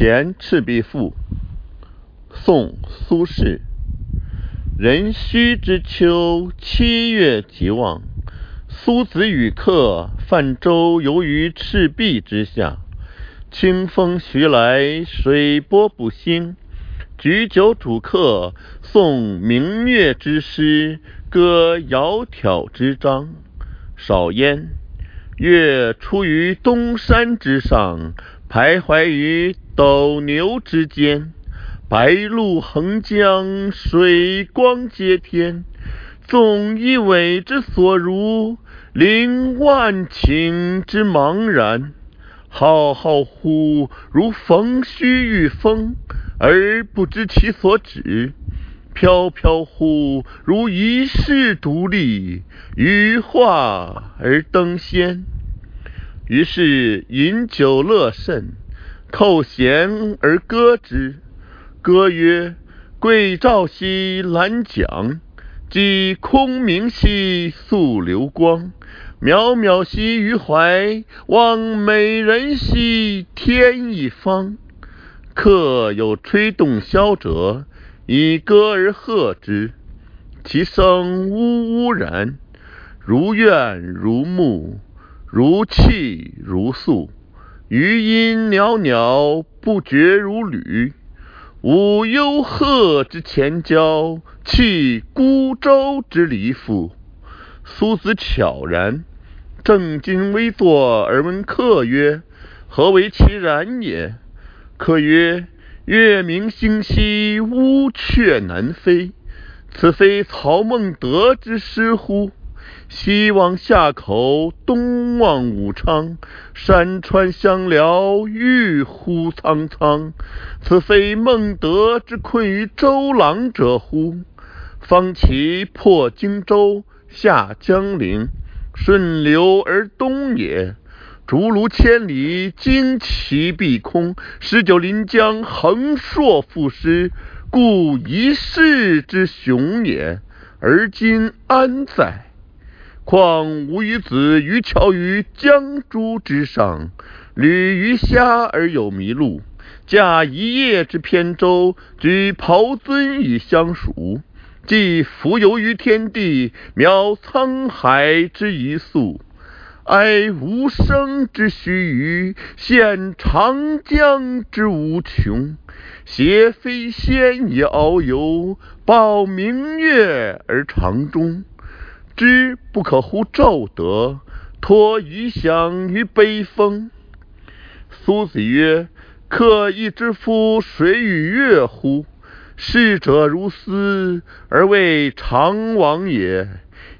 前赤壁赋，宋·苏轼。壬戌之秋，七月即望。苏子与客泛舟游于赤壁之下。清风徐来，水波不兴。举酒属客，诵明月之诗，歌窈窕之章。少焉，月出于东山之上，徘徊于斗牛之间。白露横江，水光接天。纵一苇之所如，凌万顷之茫然。浩浩乎如冯虚御风，而不知其所止；飘飘乎如遗世独立，羽化而登仙。于是饮酒乐甚，扣舷而歌之。歌曰：“桂棹兮兰桨，击空明兮溯流光。渺渺兮于怀，望美人兮天一方。”客有吹洞箫者，以歌而和之。其声呜呜然，如怨如慕，如泣如诉。余音袅袅，不绝如缕。舞幽壑之潜蛟，泣孤舟之嫠妇。苏子悄然，正襟危坐而问客曰：“何为其然也？”客曰：“月明星稀，乌鹊南飞。此非曹孟德之诗乎？西望夏口，东望武昌，山川相辽，郁乎苍苍。此非孟德之困于周郎者乎？方其破荆州，下江陵，顺流而东也。竹庐千里，旌旗蔽空，十九临江，横槊赋诗，故一世之雄也。而今安在？况吾与子渔樵于江渚之上，侣鱼虾而友麋鹿，驾一叶之扁舟，举匏樽以相属，既浮游于天地，渺沧海之一粟，哀吾生之须臾，羡长江之无穷。挟飞仙以遨游，抱明月而长终。知不可乎骤得，托遗响于悲风。苏子曰：“客亦知夫水与月乎？逝者如斯，而谓长往也；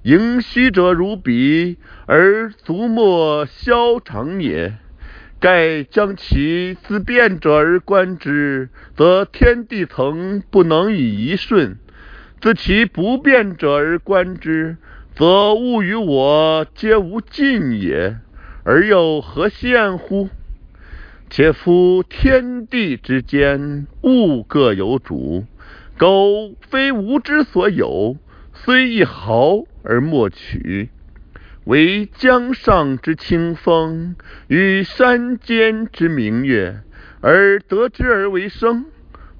盈虚者如彼，而足莫消长也。盖将其自变者而观之，则天地曾不能以一瞬；自其不变者而观之，则物与我皆无尽也，而又何羡乎？且夫天地之间，物各有主。苟非吾之所有，虽一毫而莫取。惟江上之清风，与山间之明月，而得之而为声，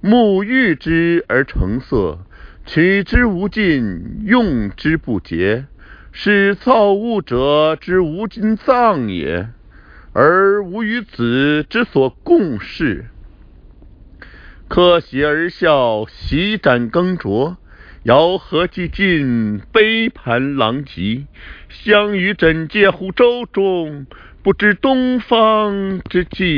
沐浴之而成色。取之无尽，用之不竭，是造物者之无尽藏也。而吾与子之所共适。客喜而笑，席盏更酌，肴核既尽，杯盘狼藉。相与枕藉乎舟中，不知东方之既。